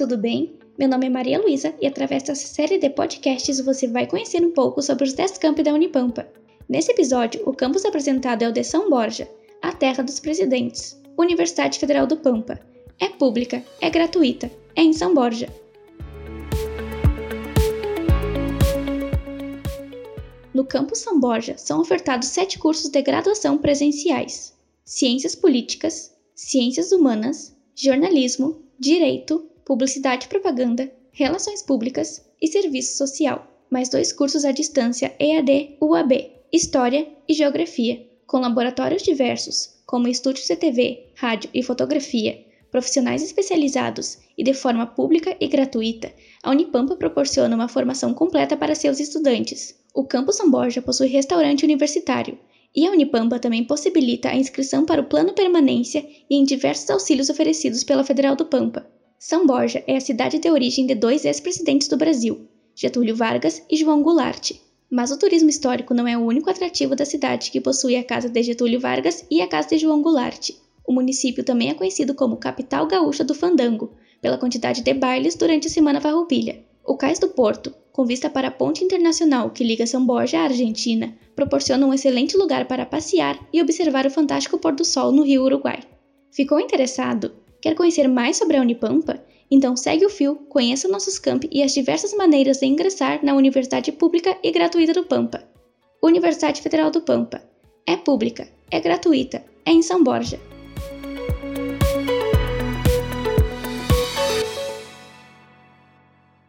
tudo bem? Meu nome é Maria Luísa e através dessa série de podcasts você vai conhecer um pouco sobre os 10 campi da Unipampa. Nesse episódio, o campus apresentado é o de São Borja, a terra dos presidentes, Universidade Federal do Pampa. É pública, é gratuita, é em São Borja. No campus São Borja são ofertados sete cursos de graduação presenciais: Ciências Políticas, Ciências Humanas, Jornalismo, Direito, Publicidade e Propaganda, Relações Públicas e Serviço Social, mais dois cursos à distância EAD UAB, História e Geografia, com laboratórios diversos, como estúdios de TV, rádio e fotografia, profissionais especializados e de forma pública e gratuita, a Unipampa proporciona uma formação completa para seus estudantes. O campus São Borja possui restaurante universitário, e a Unipampa também possibilita a inscrição para o Plano Permanência e em diversos auxílios oferecidos pela Federal do Pampa. São Borja é a cidade de origem de dois ex-presidentes do Brasil, Getúlio Vargas e João Goulart. Mas o turismo histórico não é o único atrativo da cidade que possui a casa de Getúlio Vargas e a casa de João Goulart. O município também é conhecido como capital gaúcha do fandango, pela quantidade de bailes durante a Semana Farroupilha. O Cais do Porto, com vista para a ponte internacional que liga São Borja à Argentina, proporciona um excelente lugar para passear e observar o fantástico pôr do sol no rio Uruguai. Ficou interessado? Quer conhecer mais sobre a Unipampa? Então segue o fio, conheça nossos campi e as diversas maneiras de ingressar na Universidade Pública e Gratuita do Pampa. Universidade Federal do Pampa. É pública, é gratuita, é em São Borja.